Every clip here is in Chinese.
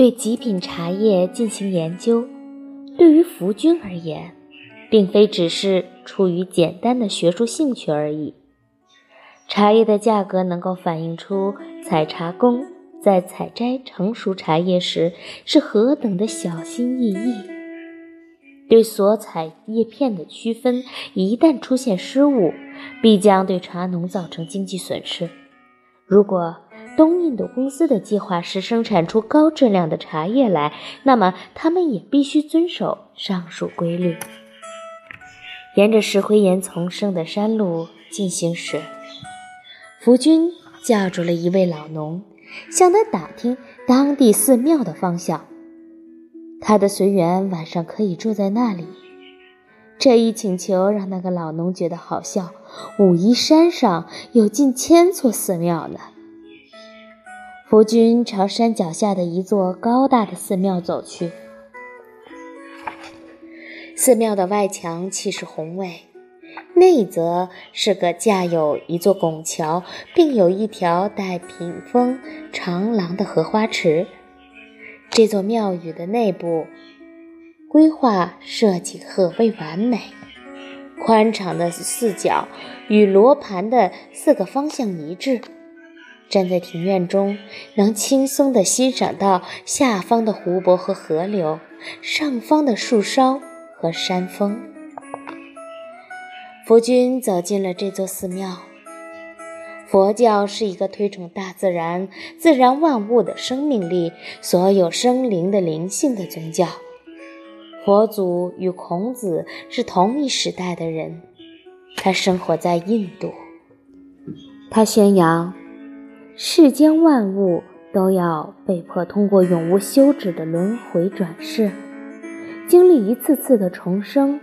对极品茶叶进行研究，对于福君而言，并非只是出于简单的学术兴趣而已。茶叶的价格能够反映出采茶工在采摘成熟茶叶时是何等的小心翼翼。对所采叶片的区分，一旦出现失误，必将对茶农造成经济损失。如果东印度公司的计划是生产出高质量的茶叶来，那么他们也必须遵守上述规律。沿着石灰岩丛生的山路进行时。福军叫住了一位老农，向他打听当地寺庙的方向。他的随员晚上可以住在那里。这一请求让那个老农觉得好笑。武夷山上有近千座寺庙呢。夫君朝山脚下的一座高大的寺庙走去。寺庙的外墙气势宏伟。内则是个架有一座拱桥，并有一条带屏风长廊的荷花池。这座庙宇的内部规划设计可谓完美，宽敞的四角与罗盘的四个方向一致。站在庭院中，能轻松地欣赏到下方的湖泊和河流，上方的树梢和山峰。佛君走进了这座寺庙。佛教是一个推崇大自然、自然万物的生命力、所有生灵的灵性的宗教。佛祖与孔子是同一时代的人，他生活在印度。他宣扬，世间万物都要被迫通过永无休止的轮回转世，经历一次次的重生。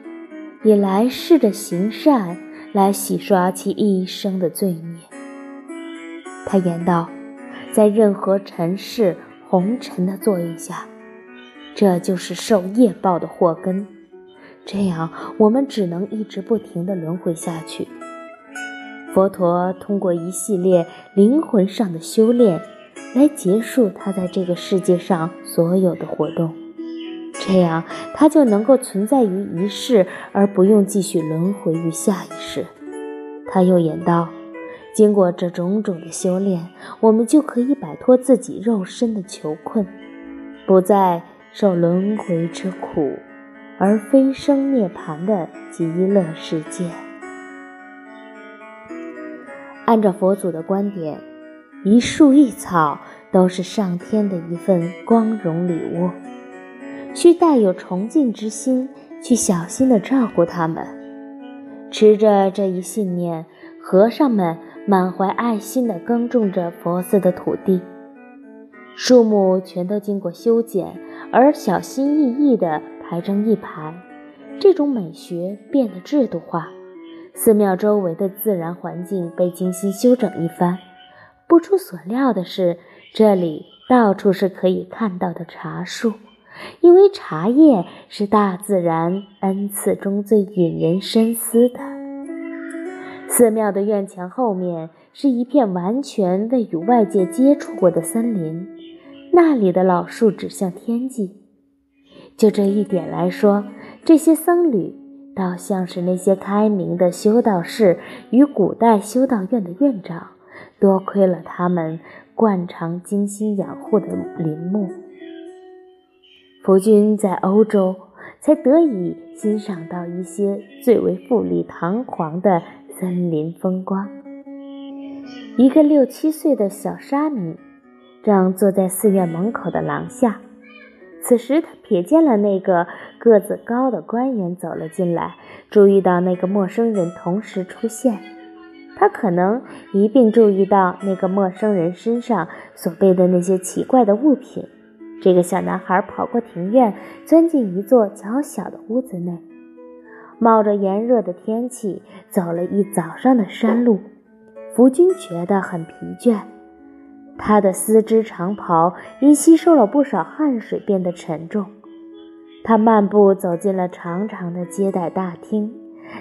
以来世的行善来洗刷其一生的罪孽。他言道，在任何尘世红尘的作用下，这就是受业报的祸根。这样，我们只能一直不停地轮回下去。佛陀通过一系列灵魂上的修炼，来结束他在这个世界上所有的活动。这样，他就能够存在于一世，而不用继续轮回于下一世。他又言道：“经过这种种的修炼，我们就可以摆脱自己肉身的囚困，不再受轮回之苦，而飞升涅槃的极乐世界。”按照佛祖的观点，一树一草都是上天的一份光荣礼物。需带有崇敬之心去小心地照顾它们。持着这一信念，和尚们满怀爱心地耕种着佛寺的土地，树木全都经过修剪，而小心翼翼地排成一排。这种美学变得制度化，寺庙周围的自然环境被精心修整一番。不出所料的是，这里到处是可以看到的茶树。因为茶叶是大自然恩赐中最引人深思的。寺庙的院墙后面是一片完全未与外界接触过的森林，那里的老树指向天际。就这一点来说，这些僧侣倒像是那些开明的修道士与古代修道院的院长。多亏了他们惯常精心养护的林木。夫君在欧洲才得以欣赏到一些最为富丽堂皇的森林风光。一个六七岁的小沙弥正坐在寺院门口的廊下，此时他瞥见了那个个子高的官员走了进来，注意到那个陌生人同时出现，他可能一并注意到那个陌生人身上所背的那些奇怪的物品。这个小男孩跑过庭院，钻进一座较小的屋子内，冒着炎热的天气，走了一早上的山路。福君觉得很疲倦，他的丝织长袍因吸收了不少汗水变得沉重。他漫步走进了长长的接待大厅，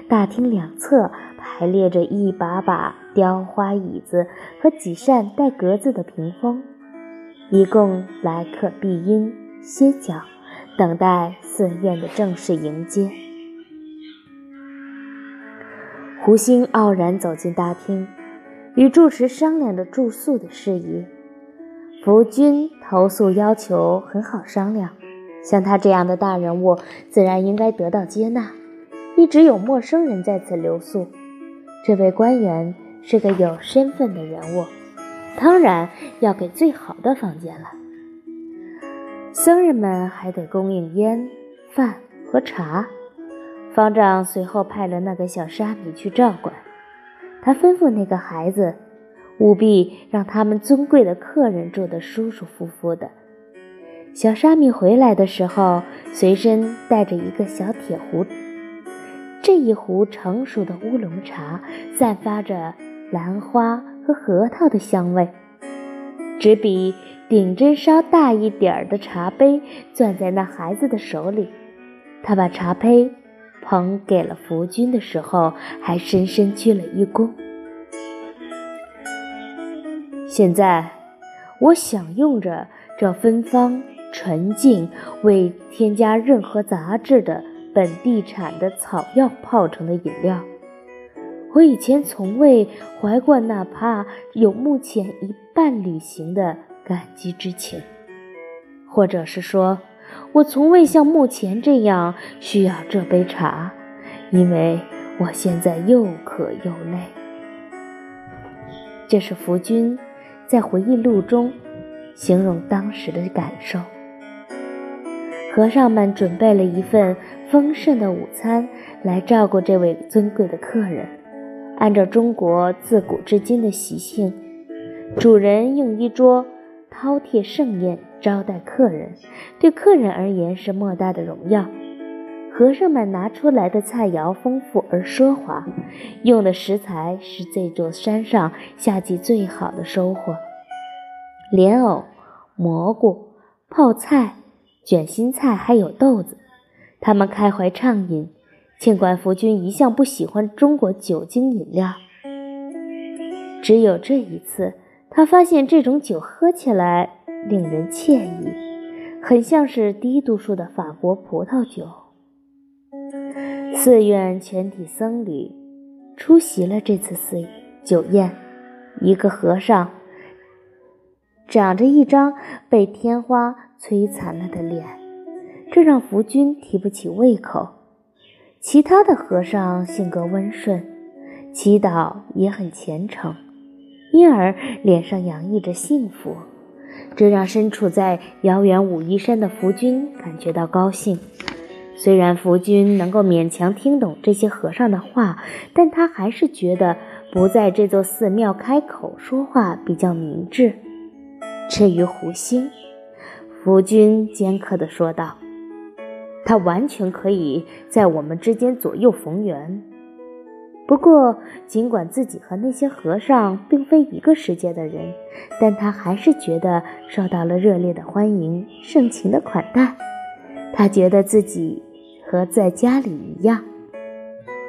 大厅两侧排列着一把把雕花椅子和几扇带格子的屏风。一共来客必应歇脚，等待寺院的正式迎接。胡星傲然走进大厅，与住持商量着住宿的事宜。福君投宿要求很好商量，像他这样的大人物，自然应该得到接纳。一直有陌生人在此留宿，这位官员是个有身份的人物，当然要给最好的房间了。僧人们还得供应烟、饭和茶。方丈随后派了那个小沙弥去照管，他吩咐那个孩子，务必让他们尊贵的客人住得舒舒服服的。小沙弥回来的时候，随身带着一个小铁壶，这一壶成熟的乌龙茶散发着兰花和核桃的香味，只比顶针稍大一点儿的茶杯攥在那孩子的手里，他把茶杯。捧给了福君的时候，还深深鞠了一躬。现在，我享用着这芬芳、纯净、未添加任何杂质的本地产的草药泡成的饮料。我以前从未怀过哪怕有目前一半旅行的感激之情，或者是说。我从未像目前这样需要这杯茶，因为我现在又渴又累。这是福君在回忆录中形容当时的感受。和尚们准备了一份丰盛的午餐来照顾这位尊贵的客人。按照中国自古至今的习性，主人用一桌饕餮盛宴。招待客人，对客人而言是莫大的荣耀。和尚们拿出来的菜肴丰富而奢华，用的食材是这座山上夏季最好的收获：莲藕、蘑菇、泡菜、卷心菜，还有豆子。他们开怀畅饮，尽管福君一向不喜欢中国酒精饮料，只有这一次，他发现这种酒喝起来。令人惬意，很像是低度数的法国葡萄酒。寺院全体僧侣出席了这次寺酒宴。一个和尚长着一张被天花摧残了的脸，这让福君提不起胃口。其他的和尚性格温顺，祈祷也很虔诚，因而脸上洋溢着幸福。这让身处在遥远武夷山的福君感觉到高兴。虽然福君能够勉强听懂这些和尚的话，但他还是觉得不在这座寺庙开口说话比较明智。至于胡星，福君尖刻地说道：“他完全可以在我们之间左右逢源。”不过，尽管自己和那些和尚并非一个世界的人，但他还是觉得受到了热烈的欢迎、盛情的款待。他觉得自己和在家里一样，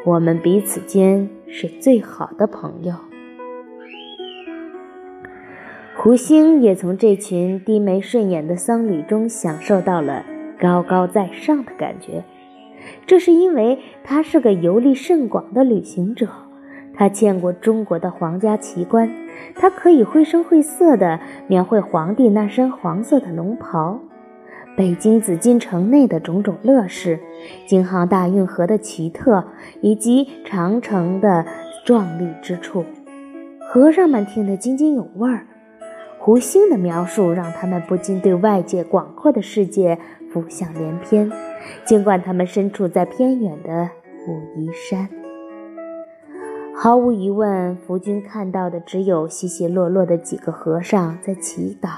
我们彼此间是最好的朋友。胡星也从这群低眉顺眼的僧侣中享受到了高高在上的感觉。这是因为他是个游历甚广的旅行者，他见过中国的皇家奇观，他可以绘声绘色地描绘皇帝那身黄色的龙袍，北京紫禁城内的种种乐事，京杭大运河的奇特，以及长城的壮丽之处。和尚们听得津津有味儿，胡星的描述让他们不禁对外界广阔的世界浮想联翩。尽管他们身处在偏远的武夷山，毫无疑问，福君看到的只有稀稀落落的几个和尚在祈祷，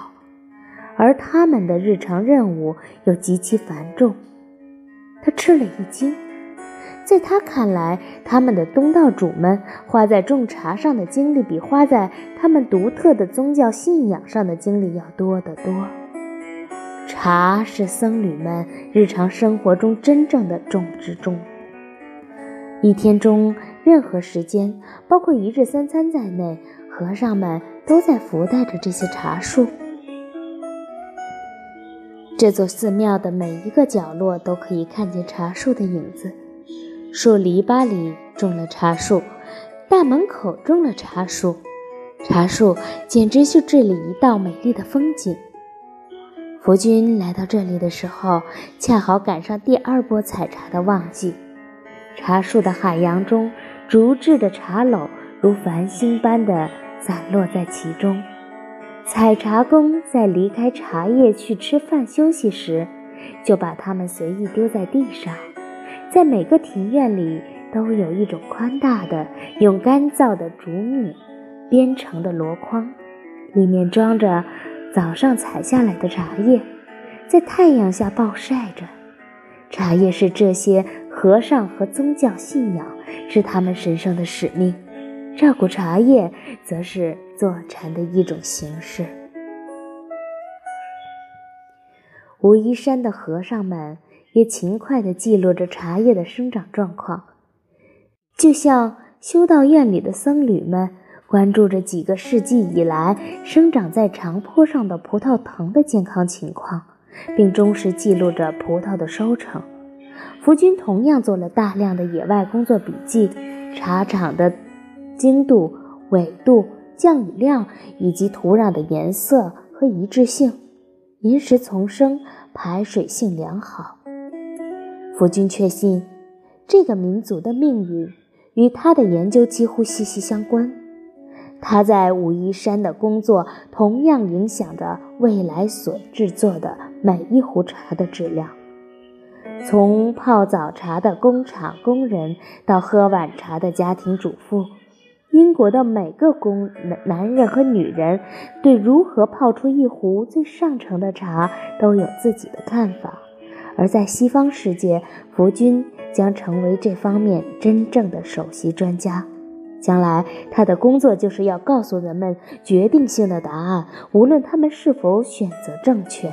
而他们的日常任务又极其繁重。他吃了一惊，在他看来，他们的东道主们花在种茶上的精力，比花在他们独特的宗教信仰上的精力要多得多。茶是僧侣们日常生活中真正的重之重。一天中任何时间，包括一日三餐在内，和尚们都在服带着这些茶树。这座寺庙的每一个角落都可以看见茶树的影子，树篱笆里种了茶树，大门口种了茶树，茶树简直是这里一道美丽的风景。福君来到这里的时候，恰好赶上第二波采茶的旺季，茶树的海洋中，竹制的茶篓如繁星般的散落在其中。采茶工在离开茶叶去吃饭休息时，就把它们随意丢在地上。在每个庭院里，都有一种宽大的、用干燥的竹篾编成的箩筐，里面装着早上采下来的茶叶，在太阳下暴晒着。茶叶是这些和尚和宗教信仰，是他们神圣的使命。照顾茶叶，则是坐禅的一种形式。武夷山的和尚们也勤快地记录着茶叶的生长状况，就像修道院里的僧侣们关注着几个世纪以来生长在长坡上的葡萄藤的健康情况，并忠实记录着葡萄的收成。福军同样做了大量的野外工作笔记，茶场的。精度、纬度、降雨量以及土壤的颜色和一致性，岩石丛生，排水性良好。福君确信，这个民族的命运与他的研究几乎息息相关。他在武夷山的工作同样影响着未来所制作的每一壶茶的质量。从泡早茶的工厂工人到喝晚茶的家庭主妇。英国的每个工男人和女人，对如何泡出一壶最上乘的茶都有自己的看法。而在西方世界，福军将成为这方面真正的首席专家。将来，他的工作就是要告诉人们决定性的答案，无论他们是否选择正确。